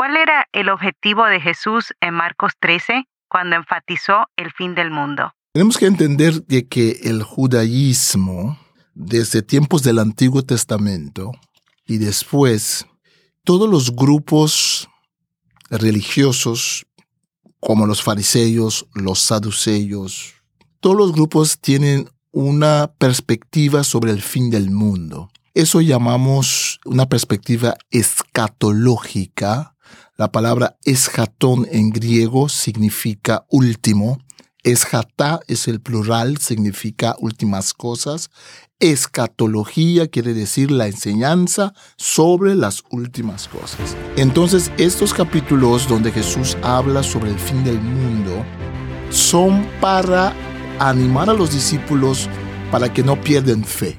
¿Cuál era el objetivo de Jesús en Marcos 13 cuando enfatizó el fin del mundo? Tenemos que entender de que el judaísmo, desde tiempos del Antiguo Testamento y después, todos los grupos religiosos, como los fariseos, los saduceos, todos los grupos tienen una perspectiva sobre el fin del mundo. Eso llamamos una perspectiva escatológica. La palabra eschatón en griego significa último. Esjatá es el plural, significa últimas cosas. Escatología quiere decir la enseñanza sobre las últimas cosas. Entonces, estos capítulos donde Jesús habla sobre el fin del mundo son para animar a los discípulos para que no pierdan fe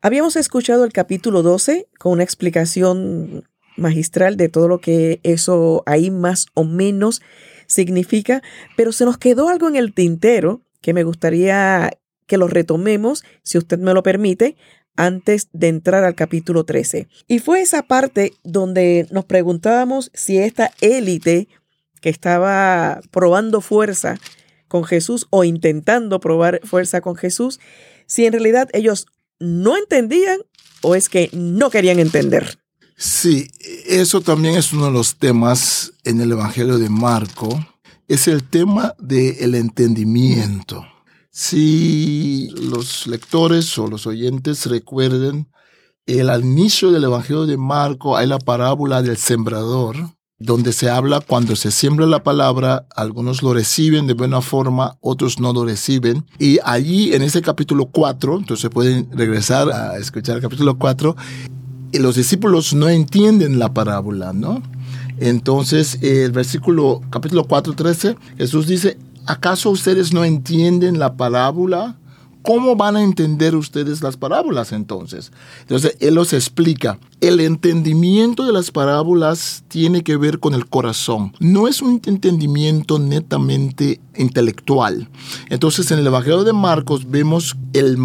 Habíamos escuchado el capítulo 12 con una explicación magistral de todo lo que eso ahí más o menos significa, pero se nos quedó algo en el tintero que me gustaría que lo retomemos, si usted me lo permite, antes de entrar al capítulo 13. Y fue esa parte donde nos preguntábamos si esta élite que estaba probando fuerza con Jesús o intentando probar fuerza con Jesús, si en realidad ellos no entendían o es que no querían entender. Sí, eso también es uno de los temas en el Evangelio de Marco. Es el tema del entendimiento. Si los lectores o los oyentes recuerden, el inicio del Evangelio de Marco hay la parábola del sembrador donde se habla cuando se siembra la palabra, algunos lo reciben de buena forma, otros no lo reciben. Y allí en ese capítulo 4, entonces pueden regresar a escuchar el capítulo 4, y los discípulos no entienden la parábola, ¿no? Entonces, el versículo capítulo 4, 13, Jesús dice, ¿acaso ustedes no entienden la parábola? ¿Cómo van a entender ustedes las parábolas entonces? Entonces, Él los explica. El entendimiento de las parábolas tiene que ver con el corazón. No es un entendimiento netamente intelectual. Entonces, en el Evangelio de Marcos vemos el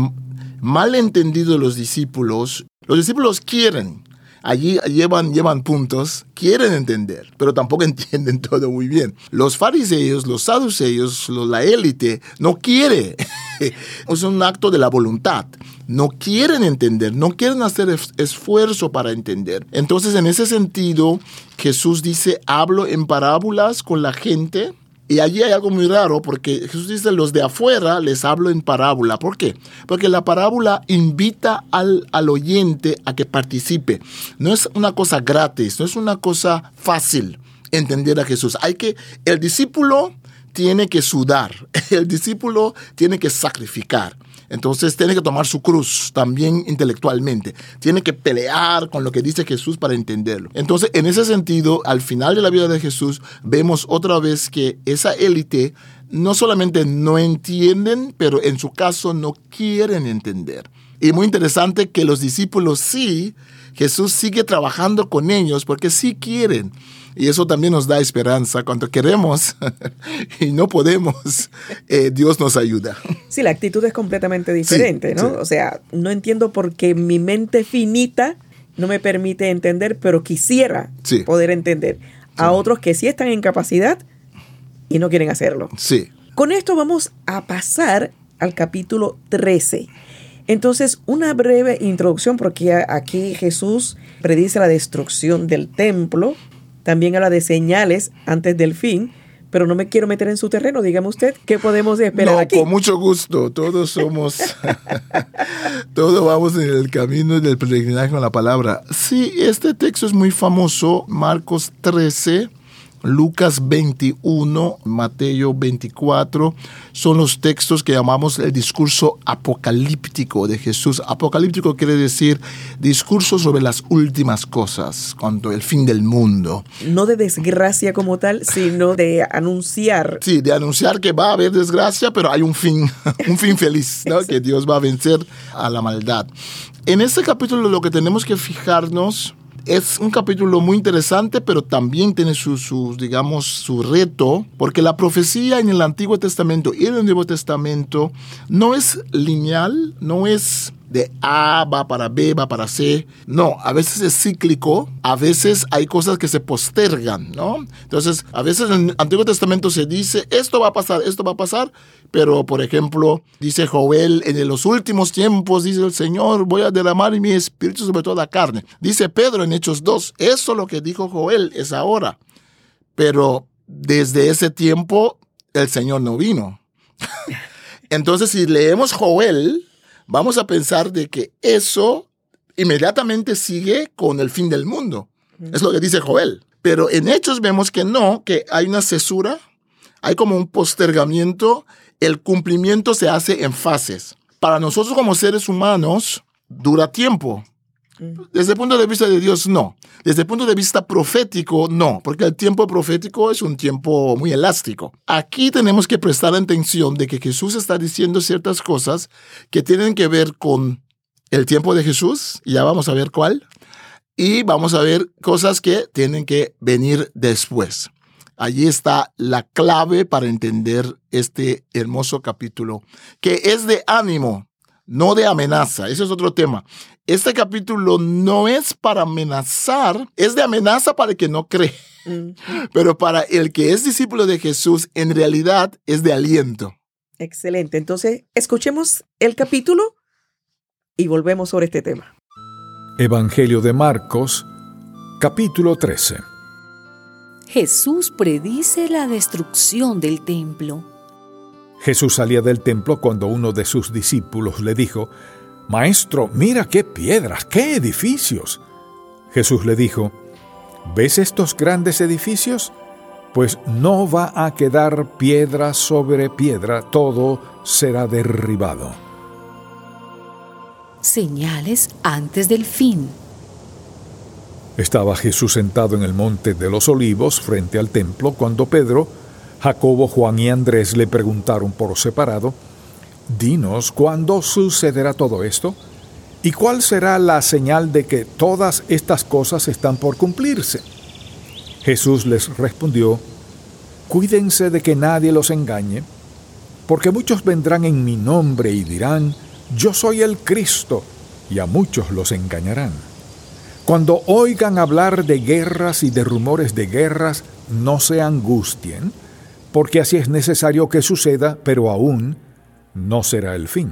mal entendido de los discípulos. Los discípulos quieren, allí llevan, llevan puntos, quieren entender, pero tampoco entienden todo muy bien. Los fariseos, los saduceos, la élite, no quiere. es un acto de la voluntad. No quieren entender, no quieren hacer esfuerzo para entender. Entonces, en ese sentido, Jesús dice, hablo en parábolas con la gente y allí hay algo muy raro porque Jesús dice, los de afuera les hablo en parábola. ¿Por qué? Porque la parábola invita al, al oyente a que participe. No es una cosa gratis, no es una cosa fácil entender a Jesús. Hay que, el discípulo tiene que sudar, el discípulo tiene que sacrificar. Entonces tiene que tomar su cruz también intelectualmente. Tiene que pelear con lo que dice Jesús para entenderlo. Entonces, en ese sentido, al final de la vida de Jesús, vemos otra vez que esa élite no solamente no entienden, pero en su caso no quieren entender. Y muy interesante que los discípulos sí, Jesús sigue trabajando con ellos porque sí quieren. Y eso también nos da esperanza. Cuando queremos y no podemos, eh, Dios nos ayuda. Sí, la actitud es completamente diferente, ¿no? O sea, no entiendo por qué mi mente finita no me permite entender, pero quisiera poder entender. A otros que sí están en capacidad y no quieren hacerlo. Sí. Con esto vamos a pasar al capítulo 13. Entonces, una breve introducción, porque aquí Jesús predice la destrucción del templo, también habla de señales antes del fin, pero no me quiero meter en su terreno. Dígame usted, ¿qué podemos esperar no, Con mucho gusto. Todos somos, todos vamos en el camino del peregrinaje con la palabra. Sí, este texto es muy famoso, Marcos 13. Lucas 21, Mateo 24, son los textos que llamamos el discurso apocalíptico de Jesús. Apocalíptico quiere decir discurso sobre las últimas cosas, cuando el fin del mundo. No de desgracia como tal, sino de anunciar. Sí, de anunciar que va a haber desgracia, pero hay un fin, un fin feliz, ¿no? que Dios va a vencer a la maldad. En este capítulo lo que tenemos que fijarnos es un capítulo muy interesante, pero también tiene su, digamos, su reto, porque la profecía en el Antiguo Testamento y en el Nuevo Testamento no es lineal, no es de A va para B, va para C. No, a veces es cíclico, a veces hay cosas que se postergan, ¿no? Entonces, a veces en el Antiguo Testamento se dice, esto va a pasar, esto va a pasar, pero por ejemplo, dice Joel, en los últimos tiempos, dice el Señor, voy a derramar mi espíritu sobre toda carne. Dice Pedro en Hechos 2, eso lo que dijo Joel es ahora. Pero desde ese tiempo el Señor no vino. Entonces, si leemos Joel, vamos a pensar de que eso inmediatamente sigue con el fin del mundo. Es lo que dice Joel. Pero en Hechos vemos que no, que hay una cesura, hay como un postergamiento, el cumplimiento se hace en fases. Para nosotros como seres humanos, dura tiempo. Desde el punto de vista de Dios, no. Desde el punto de vista profético, no, porque el tiempo profético es un tiempo muy elástico. Aquí tenemos que prestar atención de que Jesús está diciendo ciertas cosas que tienen que ver con el tiempo de Jesús, ya vamos a ver cuál, y vamos a ver cosas que tienen que venir después. Allí está la clave para entender este hermoso capítulo, que es de ánimo, no de amenaza. Ese es otro tema. Este capítulo no es para amenazar, es de amenaza para el que no cree. Pero para el que es discípulo de Jesús, en realidad es de aliento. Excelente. Entonces, escuchemos el capítulo y volvemos sobre este tema. Evangelio de Marcos, capítulo 13. Jesús predice la destrucción del templo. Jesús salía del templo cuando uno de sus discípulos le dijo, Maestro, mira qué piedras, qué edificios. Jesús le dijo, ¿ves estos grandes edificios? Pues no va a quedar piedra sobre piedra, todo será derribado. Señales antes del fin. Estaba Jesús sentado en el monte de los olivos frente al templo cuando Pedro, Jacobo, Juan y Andrés le preguntaron por separado, Dinos, ¿cuándo sucederá todo esto? ¿Y cuál será la señal de que todas estas cosas están por cumplirse? Jesús les respondió, Cuídense de que nadie los engañe, porque muchos vendrán en mi nombre y dirán, Yo soy el Cristo, y a muchos los engañarán. Cuando oigan hablar de guerras y de rumores de guerras, no se angustien, porque así es necesario que suceda, pero aún no será el fin.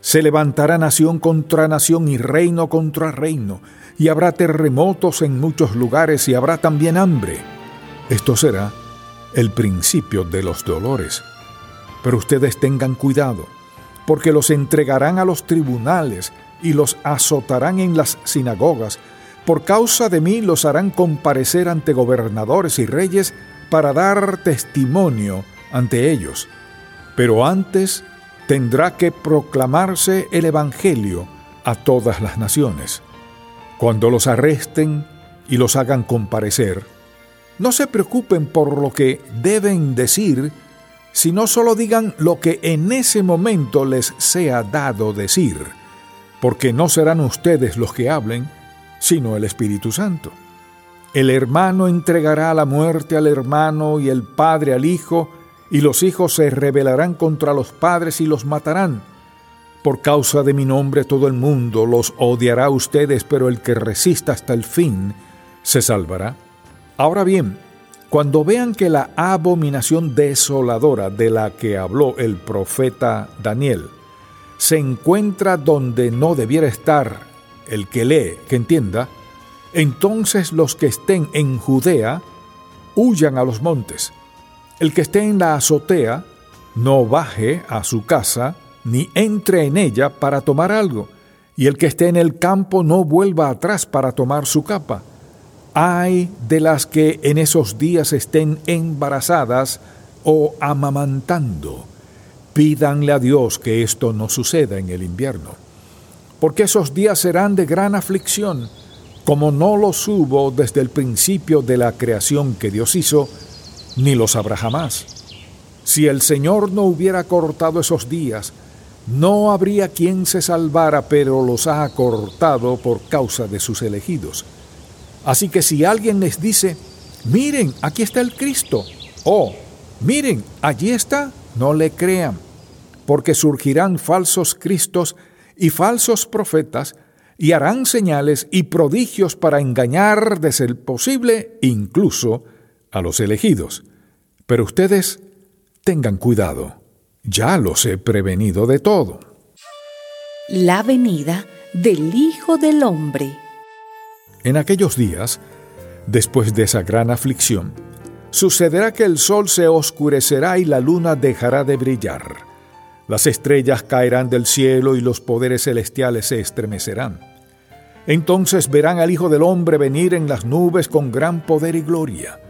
Se levantará nación contra nación y reino contra reino, y habrá terremotos en muchos lugares y habrá también hambre. Esto será el principio de los dolores. Pero ustedes tengan cuidado, porque los entregarán a los tribunales y los azotarán en las sinagogas. Por causa de mí los harán comparecer ante gobernadores y reyes para dar testimonio ante ellos. Pero antes tendrá que proclamarse el Evangelio a todas las naciones. Cuando los arresten y los hagan comparecer, no se preocupen por lo que deben decir, sino solo digan lo que en ese momento les sea dado decir, porque no serán ustedes los que hablen, sino el Espíritu Santo. El hermano entregará la muerte al hermano y el padre al hijo, y los hijos se rebelarán contra los padres y los matarán. Por causa de mi nombre todo el mundo los odiará a ustedes, pero el que resista hasta el fin se salvará. Ahora bien, cuando vean que la abominación desoladora de la que habló el profeta Daniel se encuentra donde no debiera estar, el que lee, que entienda, entonces los que estén en Judea huyan a los montes. El que esté en la azotea no baje a su casa ni entre en ella para tomar algo, y el que esté en el campo no vuelva atrás para tomar su capa. Hay de las que en esos días estén embarazadas o amamantando. Pídanle a Dios que esto no suceda en el invierno, porque esos días serán de gran aflicción, como no los hubo desde el principio de la creación que Dios hizo, ni los habrá jamás. Si el Señor no hubiera cortado esos días, no habría quien se salvara, pero los ha cortado por causa de sus elegidos. Así que si alguien les dice, miren, aquí está el Cristo, o miren, allí está, no le crean, porque surgirán falsos Cristos y falsos profetas, y harán señales y prodigios para engañar, de ser posible, incluso a los elegidos. Pero ustedes tengan cuidado, ya los he prevenido de todo. La venida del Hijo del Hombre. En aquellos días, después de esa gran aflicción, sucederá que el sol se oscurecerá y la luna dejará de brillar. Las estrellas caerán del cielo y los poderes celestiales se estremecerán. Entonces verán al Hijo del Hombre venir en las nubes con gran poder y gloria.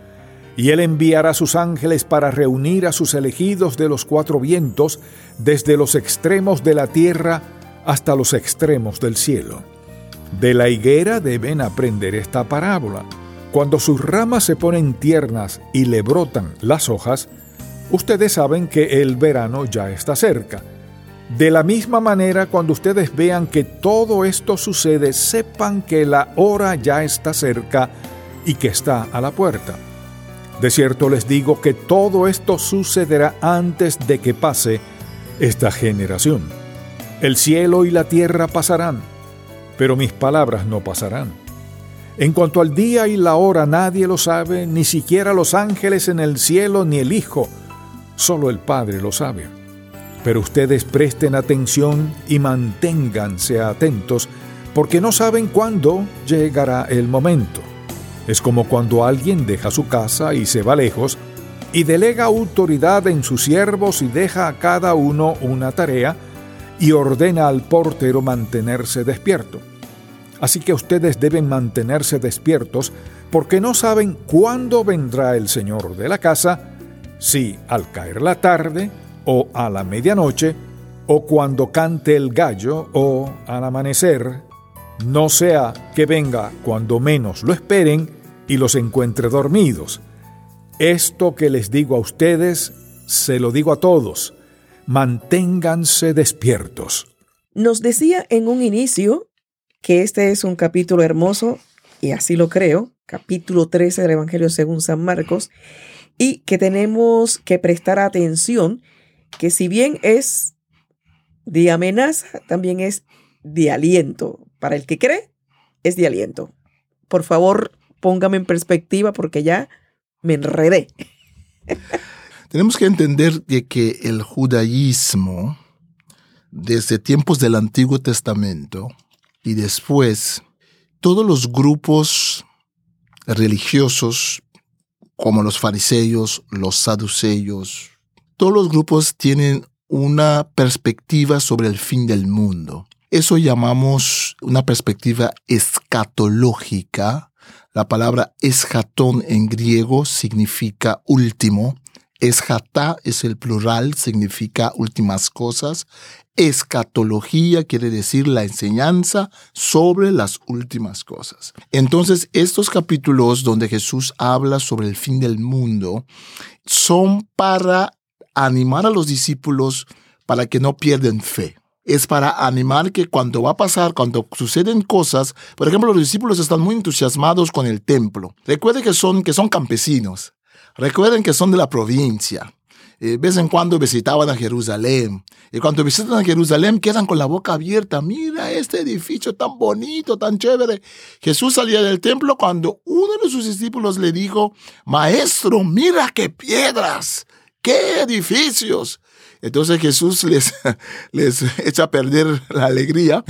Y él enviará sus ángeles para reunir a sus elegidos de los cuatro vientos, desde los extremos de la tierra hasta los extremos del cielo. De la higuera deben aprender esta parábola. Cuando sus ramas se ponen tiernas y le brotan las hojas, ustedes saben que el verano ya está cerca. De la misma manera, cuando ustedes vean que todo esto sucede, sepan que la hora ya está cerca y que está a la puerta. De cierto les digo que todo esto sucederá antes de que pase esta generación. El cielo y la tierra pasarán, pero mis palabras no pasarán. En cuanto al día y la hora nadie lo sabe, ni siquiera los ángeles en el cielo ni el Hijo, solo el Padre lo sabe. Pero ustedes presten atención y manténganse atentos, porque no saben cuándo llegará el momento. Es como cuando alguien deja su casa y se va lejos, y delega autoridad en sus siervos y deja a cada uno una tarea, y ordena al portero mantenerse despierto. Así que ustedes deben mantenerse despiertos porque no saben cuándo vendrá el Señor de la casa, si al caer la tarde o a la medianoche, o cuando cante el gallo o al amanecer, no sea que venga cuando menos lo esperen y los encuentre dormidos. Esto que les digo a ustedes, se lo digo a todos, manténganse despiertos. Nos decía en un inicio que este es un capítulo hermoso, y así lo creo, capítulo 13 del Evangelio según San Marcos, y que tenemos que prestar atención, que si bien es de amenaza, también es de aliento. Para el que cree, es de aliento. Por favor, póngame en perspectiva porque ya me enredé. Tenemos que entender de que el judaísmo, desde tiempos del Antiguo Testamento, y después, todos los grupos religiosos, como los fariseos, los saduceos, todos los grupos tienen una perspectiva sobre el fin del mundo. Eso llamamos una perspectiva escatológica. La palabra escatón en griego significa último. Esjatá es el plural, significa últimas cosas. Escatología quiere decir la enseñanza sobre las últimas cosas. Entonces, estos capítulos donde Jesús habla sobre el fin del mundo son para animar a los discípulos para que no pierdan fe. Es para animar que cuando va a pasar, cuando suceden cosas, por ejemplo, los discípulos están muy entusiasmados con el templo. Recuerden que son, que son campesinos. Recuerden que son de la provincia de vez en cuando visitaban a Jerusalén. Y cuando visitan a Jerusalén quedan con la boca abierta. Mira este edificio tan bonito, tan chévere. Jesús salía del templo cuando uno de sus discípulos le dijo, Maestro, mira qué piedras, qué edificios. Entonces Jesús les, les echa a perder la alegría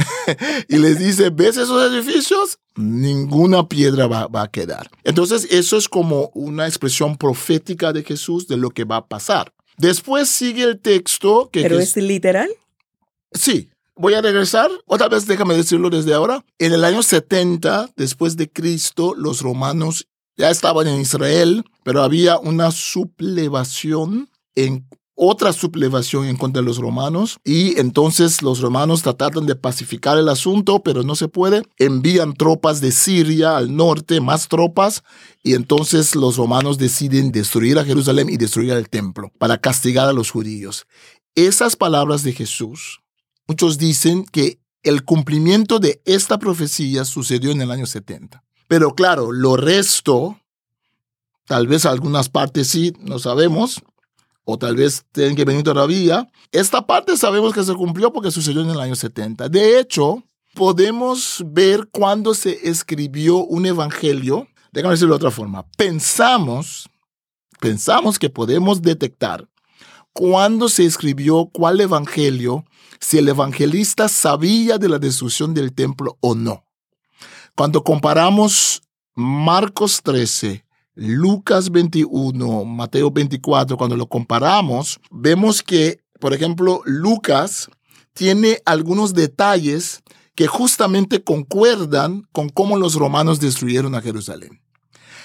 y les dice, ¿ves esos edificios? Ninguna piedra va, va, a quedar. Entonces eso es como una expresión profética de Jesús de lo que va a pasar. Después sigue el texto que... ¿Pero es literal? Sí. voy a regresar, otra vez déjame decirlo desde ahora. En el año 70 después de Cristo, los romanos ya estaban en Israel, pero había una sublevación en otra sublevación en contra de los romanos y entonces los romanos trataron de pacificar el asunto, pero no se puede. Envían tropas de Siria al norte, más tropas, y entonces los romanos deciden destruir a Jerusalén y destruir el templo para castigar a los judíos. Esas palabras de Jesús, muchos dicen que el cumplimiento de esta profecía sucedió en el año 70. Pero claro, lo resto, tal vez algunas partes sí, no sabemos, o tal vez tienen que venir todavía. Esta parte sabemos que se cumplió porque sucedió en el año 70. De hecho, podemos ver cuándo se escribió un evangelio. Déjame decirlo de otra forma. Pensamos, pensamos que podemos detectar cuándo se escribió cuál evangelio, si el evangelista sabía de la destrucción del templo o no. Cuando comparamos Marcos 13 Lucas 21, Mateo 24, cuando lo comparamos, vemos que, por ejemplo, Lucas tiene algunos detalles que justamente concuerdan con cómo los romanos destruyeron a Jerusalén.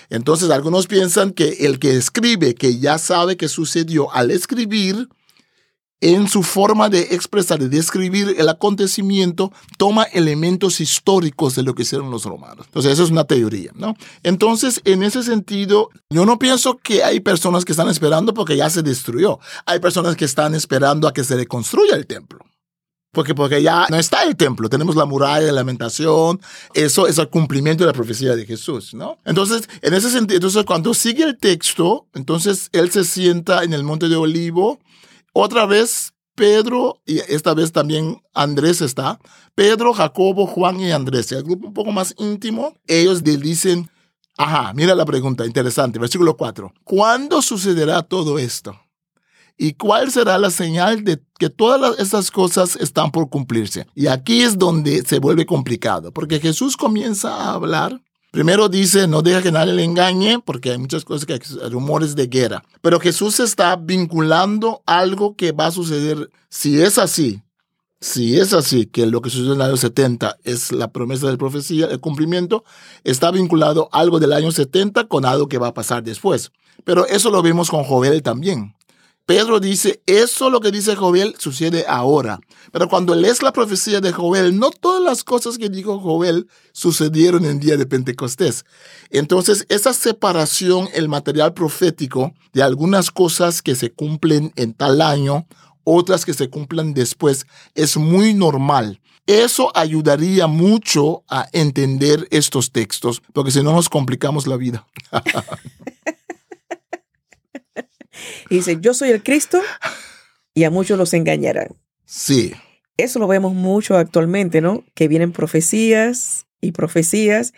Entonces, algunos piensan que el que escribe, que ya sabe que sucedió al escribir, en su forma de expresar, de describir el acontecimiento, toma elementos históricos de lo que hicieron los romanos. Entonces, eso es una teoría, ¿no? Entonces, en ese sentido, yo no pienso que hay personas que están esperando porque ya se destruyó. Hay personas que están esperando a que se reconstruya el templo. Porque, porque ya no está el templo, tenemos la muralla de lamentación, eso es el cumplimiento de la profecía de Jesús, ¿no? Entonces, en ese sentido, entonces cuando sigue el texto, entonces él se sienta en el monte de Olivo, otra vez Pedro, y esta vez también Andrés está, Pedro, Jacobo, Juan y Andrés, el grupo un poco más íntimo, ellos le dicen, ajá, mira la pregunta, interesante, versículo 4, ¿cuándo sucederá todo esto? ¿Y cuál será la señal de que todas estas cosas están por cumplirse? Y aquí es donde se vuelve complicado, porque Jesús comienza a hablar Primero dice, no deja que nadie le engañe, porque hay muchas cosas que rumores de guerra. Pero Jesús está vinculando algo que va a suceder. Si es así, si es así, que lo que sucedió en el año 70 es la promesa de profecía, el cumplimiento, está vinculado algo del año 70 con algo que va a pasar después. Pero eso lo vemos con Joel también. Pedro dice, eso lo que dice Joel sucede ahora. Pero cuando lees la profecía de Joel, no todas las cosas que dijo Joel sucedieron en día de Pentecostés. Entonces, esa separación, el material profético de algunas cosas que se cumplen en tal año, otras que se cumplan después, es muy normal. Eso ayudaría mucho a entender estos textos, porque si no nos complicamos la vida. Y dice, yo soy el Cristo y a muchos los engañarán. Sí. Eso lo vemos mucho actualmente, ¿no? Que vienen profecías y profecías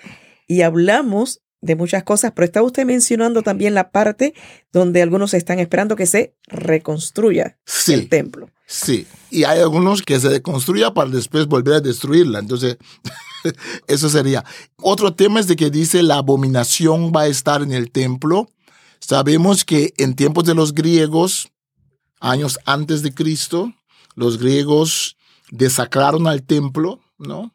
y hablamos de muchas cosas, pero está usted mencionando también la parte donde algunos están esperando que se reconstruya el templo. Sí, y hay algunos que se reconstruya para después volver a destruirla. Entonces, eso sería. Otro tema es de que dice la abominación va a estar en el templo Sabemos que en tiempos de los griegos, años antes de Cristo, los griegos desacraron al templo, ¿no?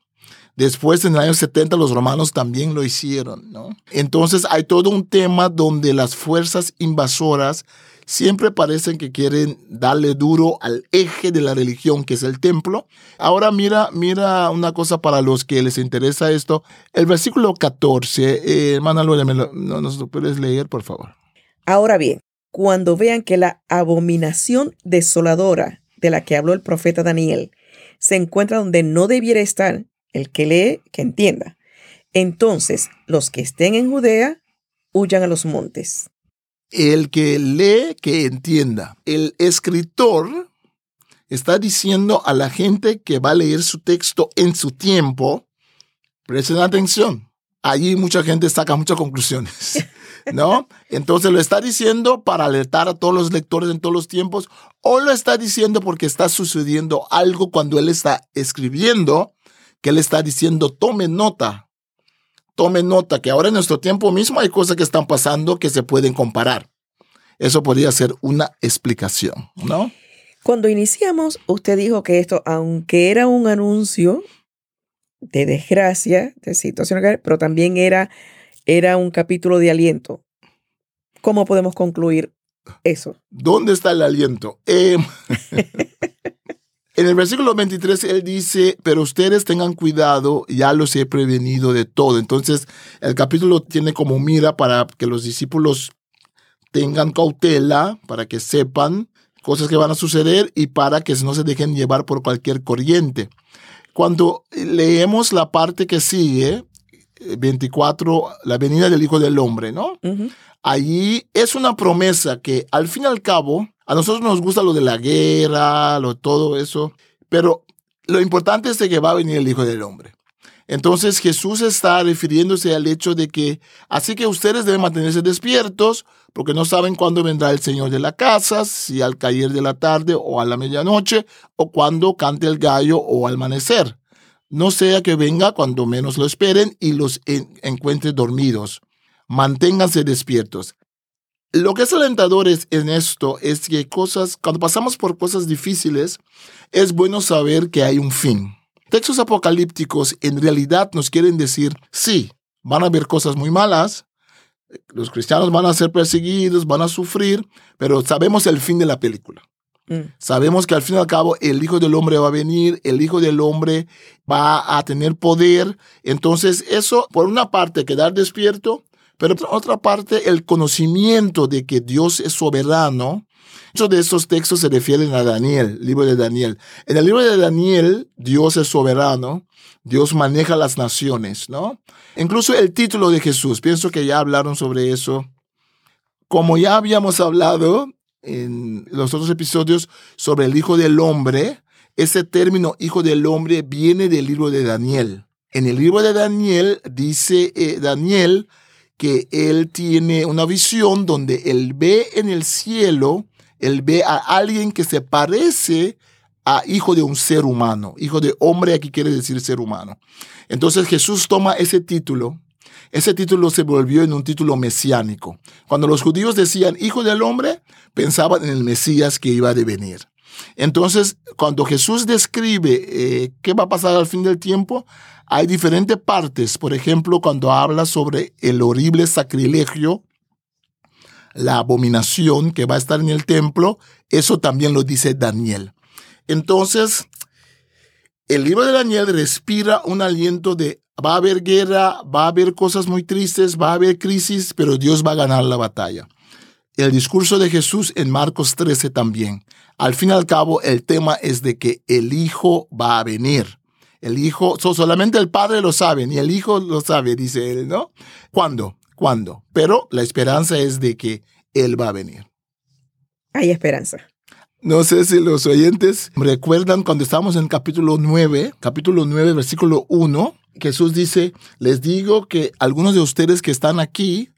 Después, en el año 70, los romanos también lo hicieron, ¿no? Entonces, hay todo un tema donde las fuerzas invasoras siempre parecen que quieren darle duro al eje de la religión, que es el templo. Ahora mira, mira una cosa para los que les interesa esto. El versículo 14, eh, hermana ¿no ¿nos lo puedes leer, por favor? Ahora bien, cuando vean que la abominación desoladora de la que habló el profeta Daniel se encuentra donde no debiera estar, el que lee, que entienda. Entonces, los que estén en Judea, huyan a los montes. El que lee, que entienda. El escritor está diciendo a la gente que va a leer su texto en su tiempo, presten atención. Allí mucha gente saca muchas conclusiones. ¿no? Entonces lo está diciendo para alertar a todos los lectores en todos los tiempos, o lo está diciendo porque está sucediendo algo cuando él está escribiendo, que él está diciendo, tome nota, tome nota, que ahora en nuestro tiempo mismo hay cosas que están pasando que se pueden comparar. Eso podría ser una explicación, ¿no? Cuando iniciamos, usted dijo que esto, aunque era un anuncio de desgracia, de situación, pero también era, era un capítulo de aliento. ¿Cómo podemos concluir eso? ¿Dónde está el aliento? Eh, en el versículo 23 él dice, pero ustedes tengan cuidado, ya los he prevenido de todo. Entonces el capítulo tiene como mira para que los discípulos tengan cautela, para que sepan cosas que van a suceder y para que no se dejen llevar por cualquier corriente. Cuando leemos la parte que sigue, 24, eh, la venida del Hijo del Hombre, ¿no? Allí es una promesa que al fin y al cabo, a nosotros nos gusta lo de la guerra, lo todo eso, pero lo importante es que va a venir el Hijo del Hombre. Entonces Jesús está refiriéndose al hecho de que, así que ustedes deben mantenerse despiertos, porque no saben cuándo vendrá el Señor de la casa, si al caer de la tarde o a la medianoche, o cuando cante el gallo o al amanecer. No sea que venga cuando menos lo esperen y los encuentre dormidos. Manténganse despiertos. Lo que es alentador es, en esto es que cosas, cuando pasamos por cosas difíciles, es bueno saber que hay un fin textos apocalípticos en realidad nos quieren decir, sí, van a haber cosas muy malas, los cristianos van a ser perseguidos, van a sufrir, pero sabemos el fin de la película. Mm. Sabemos que al fin y al cabo el Hijo del Hombre va a venir, el Hijo del Hombre va a tener poder. Entonces eso, por una parte, quedar despierto, pero por otra parte, el conocimiento de que Dios es soberano Muchos de esos textos se refieren a Daniel, libro de Daniel. En el libro de Daniel, Dios es soberano, Dios maneja las naciones, ¿no? Incluso el título de Jesús, pienso que ya hablaron sobre eso. Como ya habíamos hablado en los otros episodios sobre el Hijo del Hombre, ese término Hijo del Hombre viene del libro de Daniel. En el libro de Daniel dice eh, Daniel que él tiene una visión donde él ve en el cielo él ve a alguien que se parece a hijo de un ser humano. Hijo de hombre aquí quiere decir ser humano. Entonces Jesús toma ese título. Ese título se volvió en un título mesiánico. Cuando los judíos decían hijo del hombre, pensaban en el Mesías que iba a devenir. Entonces, cuando Jesús describe eh, qué va a pasar al fin del tiempo, hay diferentes partes. Por ejemplo, cuando habla sobre el horrible sacrilegio la abominación que va a estar en el templo, eso también lo dice Daniel. Entonces, el libro de Daniel respira un aliento de va a haber guerra, va a haber cosas muy tristes, va a haber crisis, pero Dios va a ganar la batalla. El discurso de Jesús en Marcos 13 también. Al fin y al cabo, el tema es de que el Hijo va a venir. El Hijo, solamente el Padre lo sabe, ni el Hijo lo sabe, dice él, ¿no? ¿Cuándo? cuándo, pero la esperanza es de que Él va a venir. Hay esperanza. No sé si los oyentes recuerdan cuando estábamos en capítulo 9, capítulo 9, versículo 1, Jesús dice, les digo que algunos de ustedes que están aquí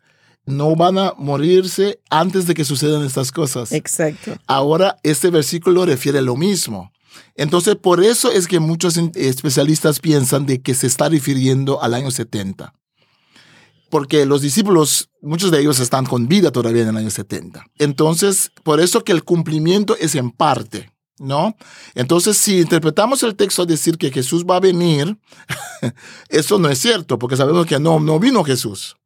no van a morirse antes de que sucedan estas cosas. Exacto. Ahora, este versículo refiere a lo mismo. Entonces, por eso es que muchos especialistas piensan de que se está refiriendo al año 70 porque los discípulos, muchos de ellos están con vida todavía en el año 70. Entonces, por eso que el cumplimiento es en parte, ¿no? Entonces, si interpretamos el texto a decir que Jesús va a venir, eso no es cierto, porque sabemos que no, no vino Jesús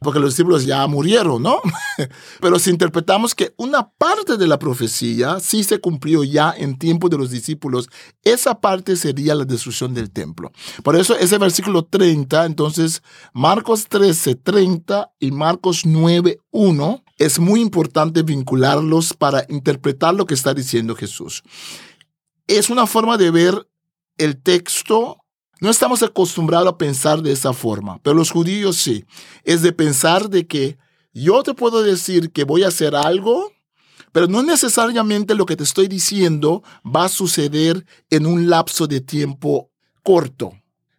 porque los discípulos ya murieron, ¿no? Pero si interpretamos que una parte de la profecía sí se cumplió ya en tiempo de los discípulos, esa parte sería la destrucción del templo. Por eso ese versículo 30, entonces Marcos 13, 30 y Marcos 9, 1, es muy importante vincularlos para interpretar lo que está diciendo Jesús. Es una forma de ver el texto no estamos acostumbrados a pensar de esa forma, pero los judíos sí. Es de pensar de que yo te puedo decir que voy a hacer algo, pero no necesariamente lo que te estoy diciendo va a suceder en un lapso de tiempo corto.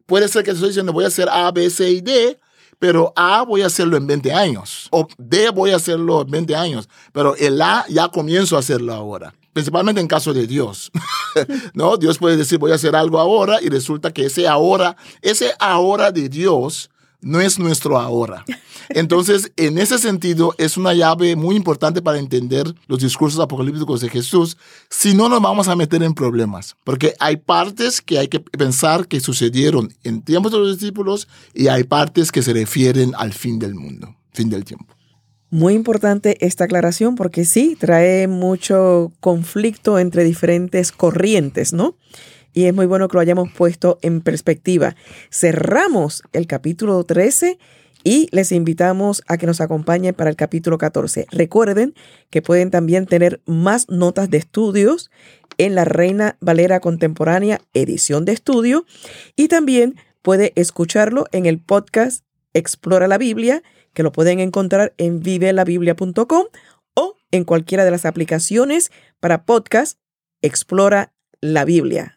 Puede ser que te estoy diciendo voy a hacer A, B, C y D, pero A voy a hacerlo en 20 años, o D voy a hacerlo en 20 años, pero el A ya comienzo a hacerlo ahora principalmente en caso de Dios. ¿No? Dios puede decir, voy a hacer algo ahora y resulta que ese ahora, ese ahora de Dios no es nuestro ahora. Entonces, en ese sentido, es una llave muy importante para entender los discursos apocalípticos de Jesús, si no nos vamos a meter en problemas, porque hay partes que hay que pensar que sucedieron en tiempos de los discípulos y hay partes que se refieren al fin del mundo, fin del tiempo. Muy importante esta aclaración porque sí, trae mucho conflicto entre diferentes corrientes, ¿no? Y es muy bueno que lo hayamos puesto en perspectiva. Cerramos el capítulo 13 y les invitamos a que nos acompañen para el capítulo 14. Recuerden que pueden también tener más notas de estudios en la Reina Valera Contemporánea, edición de estudio, y también puede escucharlo en el podcast Explora la Biblia que lo pueden encontrar en vivelabiblia.com o en cualquiera de las aplicaciones para podcast Explora la Biblia.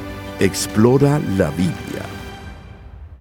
Explora la Biblia